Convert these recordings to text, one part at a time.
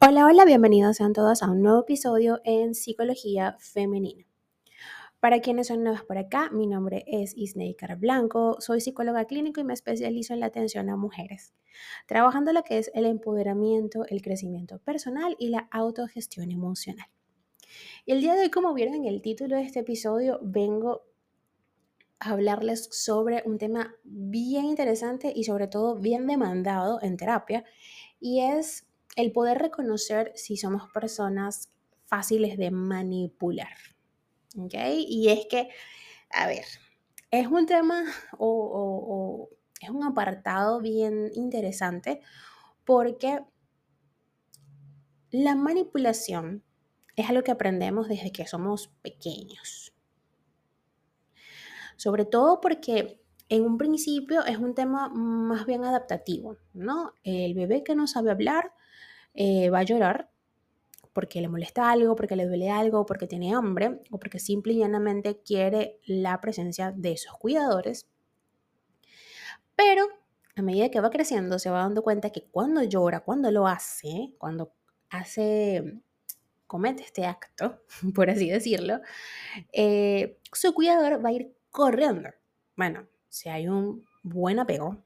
Hola, hola, bienvenidos sean todos a un nuevo episodio en Psicología Femenina. Para quienes son nuevos por acá, mi nombre es Isneikar Blanco, soy psicóloga clínico y me especializo en la atención a mujeres, trabajando lo que es el empoderamiento, el crecimiento personal y la autogestión emocional. Y el día de hoy, como vieron en el título de este episodio, vengo a hablarles sobre un tema bien interesante y sobre todo bien demandado en terapia, y es el poder reconocer si somos personas fáciles de manipular. Y es que, a ver, es un tema o, es un apartado bien interesante porque la manipulación es algo que aprendemos desde que somos pequeños. Sobre todo porque en un principio es un tema más bien adaptativo, ¿no? El bebé que no sabe hablar eh, va a llorar porque le molesta algo, porque le duele algo, porque tiene hambre o porque simple y llanamente quiere la presencia de esos cuidadores. Pero a medida que va creciendo se va dando cuenta que cuando llora, cuando lo hace, cuando hace, comete este acto, por así decirlo, eh, su cuidador va a ir corriendo. Bueno, si hay un buen apego,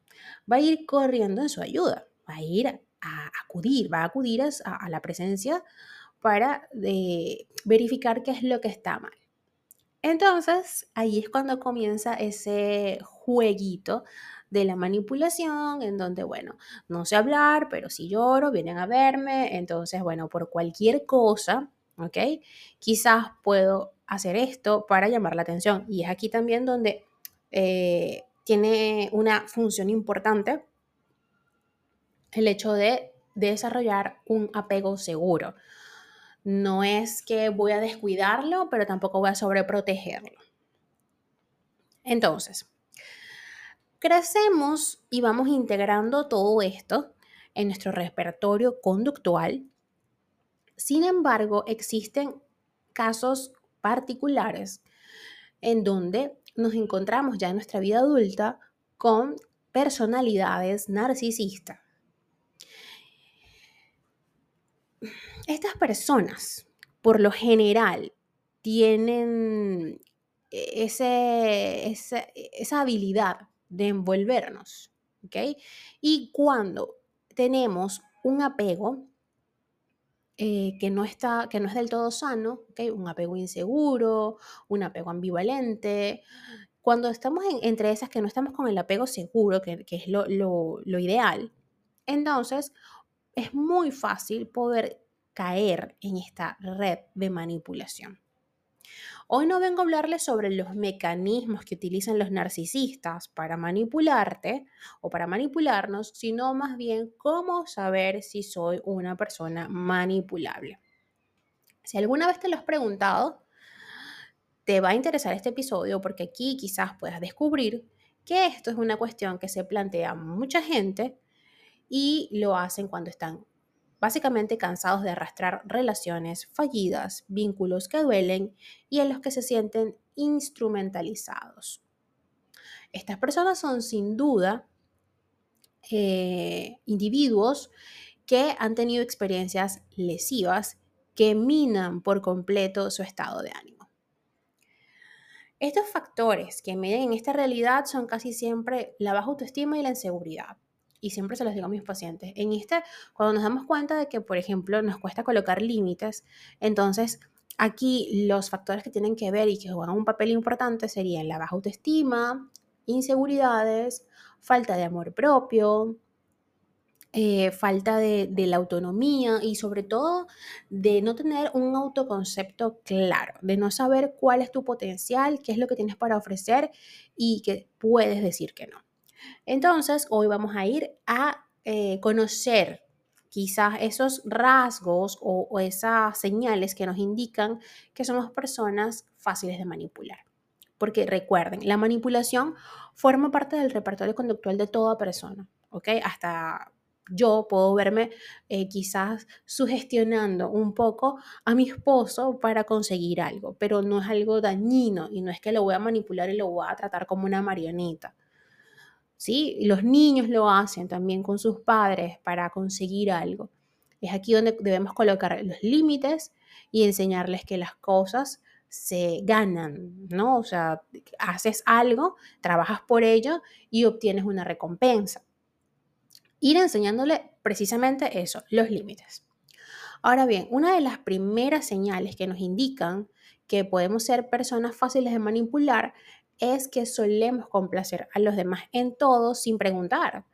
va a ir corriendo en su ayuda, va a ir a acudir, va a acudir a, la presencia para eh, verificar qué es lo que está mal. Entonces, ahí es cuando comienza ese jueguito de la manipulación, en donde, bueno, no sé hablar, pero si lloro, vienen a verme, entonces, bueno, por cualquier cosa, ¿ok? Quizás puedo hacer esto para llamar la atención. Y es aquí también donde eh, tiene una función importante el hecho de desarrollar un apego seguro. No es que voy a descuidarlo, pero tampoco voy a sobreprotegerlo. Entonces, crecemos y vamos integrando todo esto en nuestro repertorio conductual. Sin embargo, existen casos particulares en donde nos encontramos ya en nuestra vida adulta con personalidades narcisistas estas personas, por lo general, tienen ese, esa, habilidad de envolvernos, ¿ok? Y cuando tenemos un apego eh, que, no está, que no es del todo sano, un apego inseguro, un apego ambivalente, cuando estamos entre esas que no estamos con el apego seguro, que, es lo, lo ideal, entonces es muy fácil poder caer en esta red de manipulación. Hoy no vengo a hablarles sobre los mecanismos que utilizan los narcisistas para manipularte o para manipularnos, sino más bien cómo saber si soy una persona manipulable. Si alguna vez te lo has preguntado, te va a interesar este episodio porque aquí quizás puedas descubrir que esto es una cuestión que se plantea mucha gente y lo hacen cuando están básicamente cansados de arrastrar relaciones fallidas, vínculos que duelen y en los que se sienten instrumentalizados. Estas personas son sin duda eh, individuos que han tenido experiencias lesivas que minan por completo su estado de ánimo. Estos factores que miden en esta realidad son casi siempre la baja autoestima y la inseguridad y siempre se los digo a mis pacientes, en este, cuando nos damos cuenta de que, por ejemplo, nos cuesta colocar límites, entonces aquí los factores que tienen que ver y que juegan un papel importante serían la baja autoestima, inseguridades, falta de amor propio, eh, falta de, de, la autonomía y sobre todo de no tener un autoconcepto claro, de no saber cuál es tu potencial, qué es lo que tienes para ofrecer y que puedes decir que no. Entonces, hoy vamos a ir a eh, conocer quizás esos rasgos o, esas señales que nos indican que somos personas fáciles de manipular. Porque recuerden, la manipulación forma parte del repertorio conductual de toda persona, ¿ok? Hasta yo puedo verme eh, quizás sugestionando un poco a mi esposo para conseguir algo, pero no es algo dañino y no es que lo voy a manipular y lo voy a tratar como una marioneta. ¿Sí? Los niños lo hacen también con sus padres para conseguir algo. Es aquí donde debemos colocar los límites y enseñarles que las cosas se ganan, ¿no? O sea, haces algo, trabajas por ello y obtienes una recompensa. Ir enseñándole precisamente eso, los límites. Ahora bien, una de las primeras señales que nos indican que podemos ser personas fáciles de manipular es que solemos complacer a los demás en todo sin preguntar.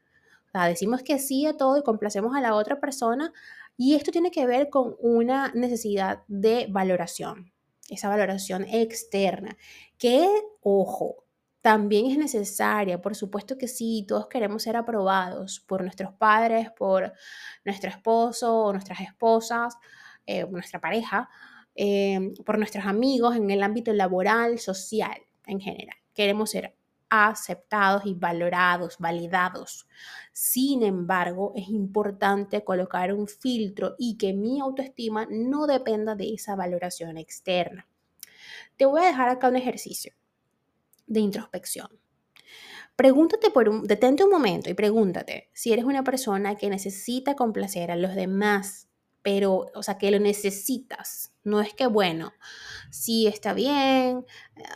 O sea, decimos que sí a todo y complacemos a la otra persona y esto tiene que ver con una necesidad de valoración, esa valoración externa, que, ojo, también es necesaria, por supuesto que sí, todos queremos ser aprobados por nuestros padres, por nuestro esposo o nuestras esposas, eh, nuestra pareja, eh, por nuestros amigos en el ámbito laboral, social en general. Queremos ser aceptados y valorados, validados. Sin embargo, es importante colocar un filtro y que mi autoestima no dependa de esa valoración externa. Te voy a dejar acá un ejercicio de introspección. Pregúntate por un, detente un momento y pregúntate si eres una persona que necesita complacer a los demás, pero, o sea, que lo necesitas. No es que, bueno, sí está bien,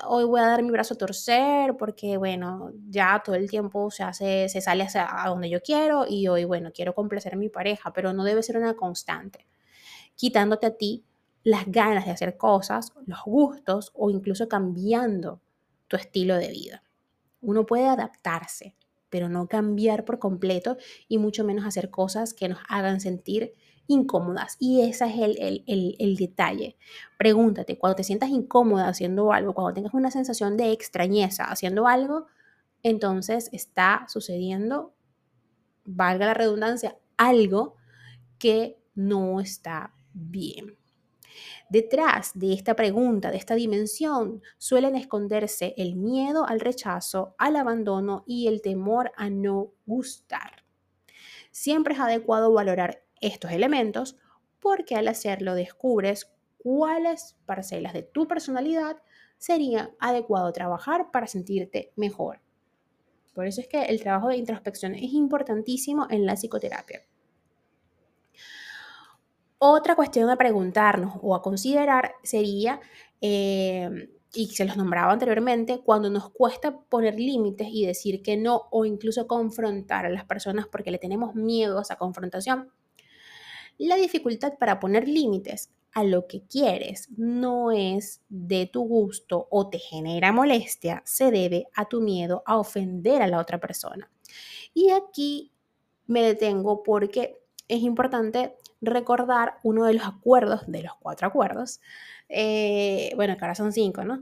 hoy voy a dar mi brazo a torcer porque, bueno, ya todo el tiempo se hace, se sale hacia a donde yo quiero y hoy, bueno, quiero complacer a mi pareja, pero no debe ser una constante, quitándote a ti las ganas de hacer cosas, los gustos o incluso cambiando tu estilo de vida. Uno puede adaptarse, pero no cambiar por completo y mucho menos hacer cosas que nos hagan sentir incómodas. Y ese es el, el, detalle. Pregúntate, cuando te sientas incómoda haciendo algo, cuando tengas una sensación de extrañeza haciendo algo, entonces está sucediendo, valga la redundancia, algo que no está bien. Detrás de esta pregunta, de esta dimensión, suelen esconderse el miedo al rechazo, al abandono y el temor a no gustar. Siempre es adecuado valorar estos elementos porque al hacerlo descubres cuáles parcelas de tu personalidad sería adecuado trabajar para sentirte mejor. Por eso es que el trabajo de introspección es importantísimo en la psicoterapia. Otra cuestión a preguntarnos o a considerar sería, eh, y se los nombraba anteriormente, cuando nos cuesta poner límites y decir que no o incluso confrontar a las personas porque le tenemos miedo a esa confrontación. La dificultad para poner límites a lo que quieres no es de tu gusto o te genera molestia, se debe a tu miedo a ofender a la otra persona. Y aquí me detengo porque es importante recordar uno de los acuerdos, de los cuatro acuerdos, eh, bueno, que ahora son cinco, ¿no?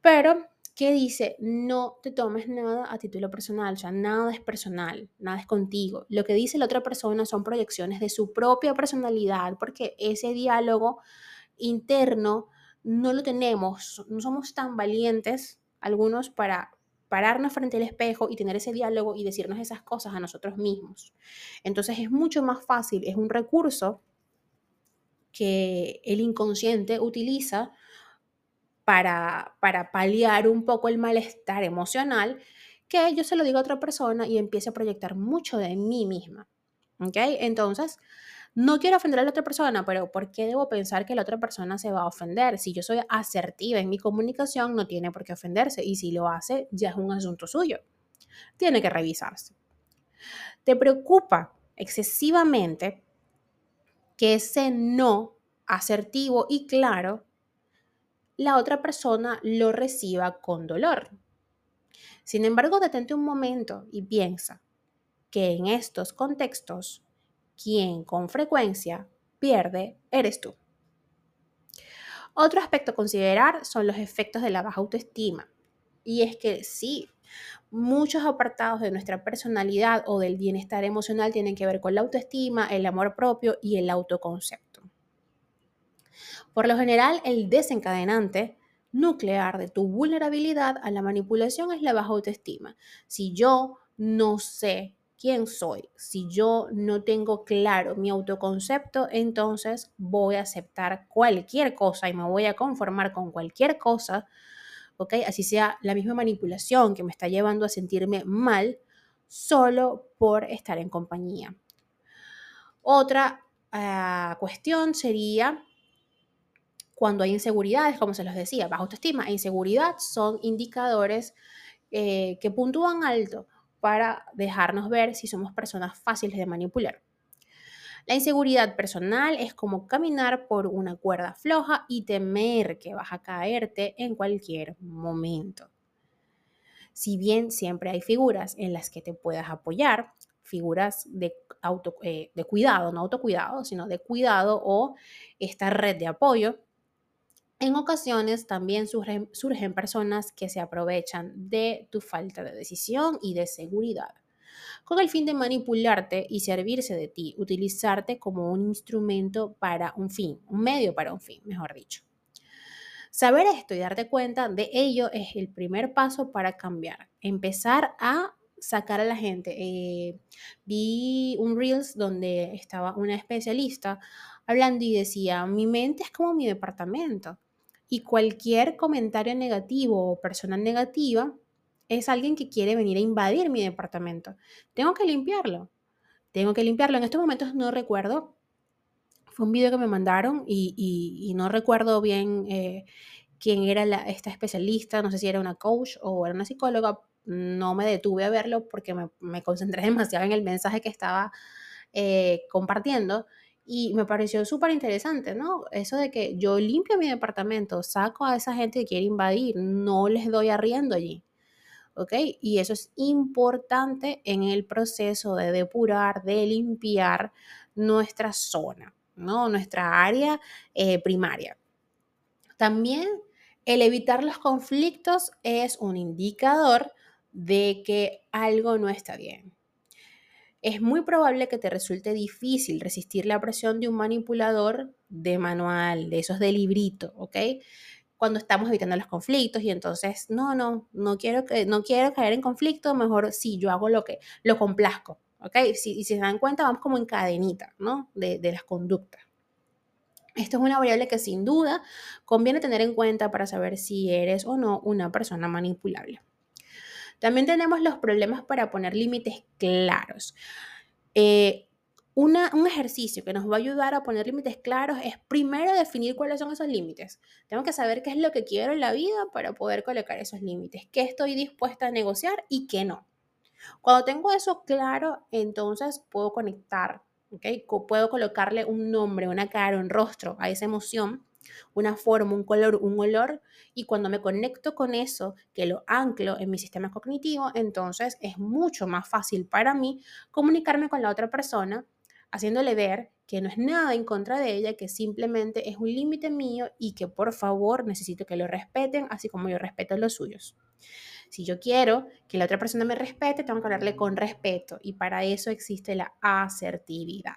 Pero que dice, no te tomes nada a título personal, o sea, nada es personal, nada es contigo. Lo que dice la otra persona son proyecciones de su propia personalidad, porque ese diálogo interno no lo tenemos, no somos tan valientes algunos para pararnos frente al espejo y tener ese diálogo y decirnos esas cosas a nosotros mismos. Entonces es mucho más fácil, es un recurso que el inconsciente utiliza para, para paliar un poco el malestar emocional que yo se lo digo a otra persona y empiece a proyectar mucho de mí misma. ¿Ok? Entonces, no quiero ofender a la otra persona, pero ¿por qué debo pensar que la otra persona se va a ofender? Si yo soy asertiva en mi comunicación, no tiene por qué ofenderse. Y si lo hace, ya es un asunto suyo. Tiene que revisarse. ¿Te preocupa excesivamente que ese no asertivo y claro, la otra persona lo reciba con dolor? Sin embargo, detente un momento y piensa que en estos contextos quien con frecuencia pierde eres tú. Otro aspecto a considerar son los efectos de la baja autoestima. Y es que sí, muchos apartados de nuestra personalidad o del bienestar emocional tienen que ver con la autoestima, el amor propio y el autoconcepto. Por lo general, el desencadenante nuclear de tu vulnerabilidad a la manipulación es la baja autoestima. Si yo no sé quién soy. Si yo no tengo claro mi autoconcepto, entonces voy a aceptar cualquier cosa y me voy a conformar con cualquier cosa, ¿ok? Así sea la misma manipulación que me está llevando a sentirme mal solo por estar en compañía. Otra ah, cuestión sería cuando hay inseguridades, como se los decía, baja autoestima e inseguridad son indicadores eh, que puntúan alto para dejarnos ver si somos personas fáciles de manipular. La inseguridad personal es como caminar por una cuerda floja y temer que vas a caerte en cualquier momento. Si bien siempre hay figuras en las que te puedas apoyar, figuras de, eh, de cuidado, no autocuidado, sino de cuidado o esta red de apoyo, en ocasiones también surgen, surgen, personas que se aprovechan de tu falta de decisión y de seguridad, con el fin de manipularte y servirse de ti, utilizarte como un instrumento para un fin, un medio para un fin, mejor dicho. Saber esto y darte cuenta de ello es el primer paso para cambiar, empezar a sacar a la gente. Eh, vi un Reels donde estaba una especialista hablando y decía, mi mente es como mi departamento y cualquier comentario negativo o persona negativa es alguien que quiere venir a invadir mi departamento. Tengo que limpiarlo. Tengo que limpiarlo. En estos momentos no recuerdo. Fue un video que me mandaron y, no recuerdo bien eh, quién era esta especialista. No sé si era una coach o era una psicóloga. No me detuve a verlo porque me, concentré demasiado en el mensaje que estaba eh, compartiendo. Y me pareció súper interesante, ¿no? Eso de que yo limpio mi departamento, saco a esa gente que quiere invadir, no les doy arriendo allí. ¿Ok? Y eso es importante en el proceso de depurar, de limpiar nuestra zona, ¿no? Nuestra área eh, primaria. También el evitar los conflictos es un indicador de que algo no está bien es muy probable que te resulte difícil resistir la presión de un manipulador de manual, de esos de librito, ¿ok? Cuando estamos evitando los conflictos y entonces, no, no, no quiero, no quiero caer en conflicto, mejor si yo hago lo que, lo complazco, ¿ok? Si, y si se dan cuenta, vamos como en cadenita, ¿no? De, de las conductas. Esto es una variable que sin duda conviene tener en cuenta para saber si eres o no una persona manipulable. También tenemos los problemas para poner límites claros. Eh, un ejercicio que nos va a ayudar a poner límites claros es primero definir cuáles son esos límites. Tengo que saber qué es lo que quiero en la vida para poder colocar esos límites, qué estoy dispuesta a negociar y qué no. Cuando tengo eso claro, entonces puedo conectar, ¿okay? puedo colocarle un nombre, una cara, un rostro a esa emoción una forma, un color, un olor, y cuando me conecto con eso, que lo anclo en mi sistema cognitivo, entonces es mucho más fácil para mí comunicarme con la otra persona, haciéndole ver que no es nada en contra de ella, que simplemente es un límite mío y que por favor necesito que lo respeten, así como yo respeto los suyos. Si yo quiero que la otra persona me respete, tengo que hablarle con respeto y para eso existe la asertividad.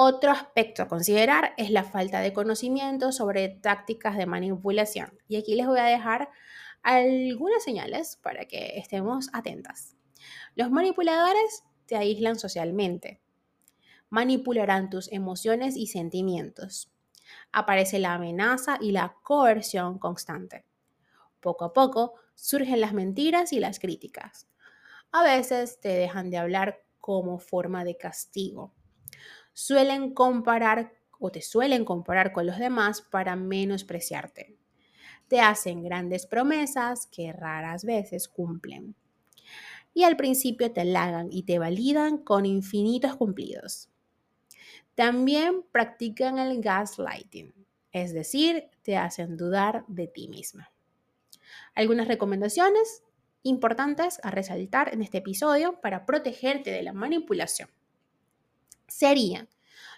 Otro aspecto a considerar es la falta de conocimiento sobre tácticas de manipulación. Y aquí les voy a dejar algunas señales para que estemos atentas. Los manipuladores te aíslan socialmente. Manipularán tus emociones y sentimientos. Aparece la amenaza y la coerción constante. Poco a poco surgen las mentiras y las críticas. A veces te dejan de hablar como forma de castigo suelen comparar o te suelen comparar con los demás para menospreciarte. Te hacen grandes promesas que raras veces cumplen. Y al principio te halagan y te validan con infinitos cumplidos. También practican el gaslighting, es decir, te hacen dudar de ti misma. Algunas recomendaciones importantes a resaltar en este episodio para protegerte de la manipulación sería,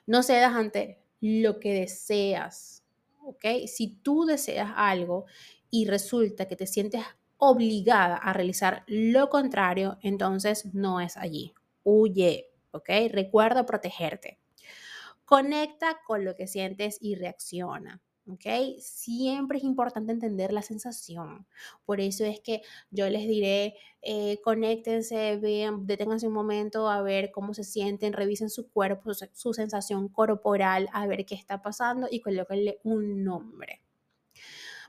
no cedas ante lo que deseas, ¿ok? Si tú deseas algo y resulta que te sientes obligada a realizar lo contrario, entonces no es allí. Huye, ¿ok? Recuerda protegerte. Conecta con lo que sientes y reacciona. ¿Ok? Siempre es importante entender la sensación. Por eso es que yo les diré, eh, conéctense, vean, deténganse un momento a ver cómo se sienten, revisen su cuerpo, su, sensación corporal, a ver qué está pasando y colóquenle un nombre.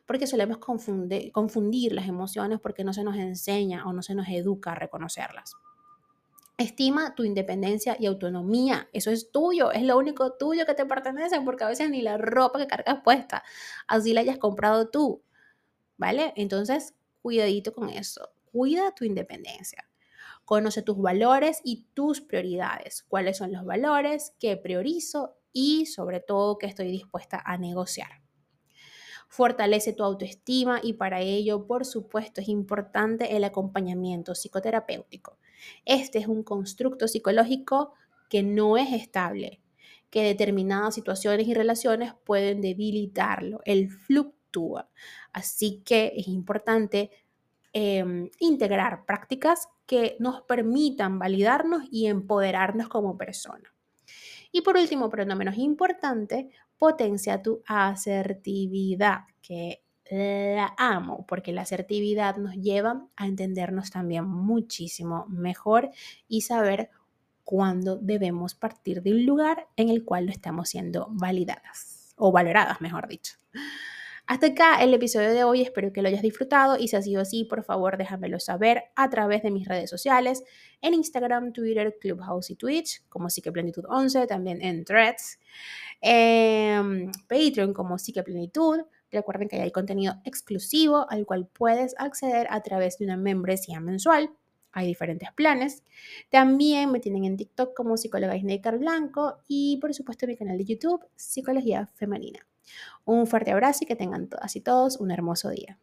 Porque solemos confundir, confundir las emociones porque no se nos enseña o no se nos educa a reconocerlas. Estima tu independencia y autonomía. Eso es tuyo, es lo único tuyo que te pertenece, porque a veces ni la ropa que cargas puesta, así la hayas comprado tú. ¿Vale? Entonces, cuidadito con eso. Cuida tu independencia. Conoce tus valores y tus prioridades. ¿Cuáles son los valores que priorizo y sobre todo que estoy dispuesta a negociar? Fortalece tu autoestima y para ello, por supuesto, es importante el acompañamiento psicoterapéutico. Este es un constructo psicológico que no es estable, que determinadas situaciones y relaciones pueden debilitarlo. Él fluctúa. Así que es importante em, integrar prácticas que nos permitan validarnos y empoderarnos como persona. Y por último, pero no menos importante, potencia tu asertividad, que la amo, porque la asertividad nos lleva a entendernos también muchísimo mejor y saber cuándo debemos partir de un lugar en el cual lo estamos siendo validadas o valoradas, mejor dicho. Hasta acá el episodio de hoy, espero que lo hayas disfrutado y si ha sido así, por favor déjamelo saber a través de mis redes sociales, en Instagram, Twitter, Clubhouse y Twitch, como Psiqueplenitud 11, también en Threads, en Patreon como Psiqueplenitud, Recuerden que hay contenido exclusivo al cual puedes acceder a través de una membresía mensual. Hay diferentes planes. También me tienen en TikTok como psicóloga Isneikar Blanco y por supuesto mi canal de YouTube, Psicología Femenina. Un fuerte abrazo y que tengan todas y todos un hermoso día.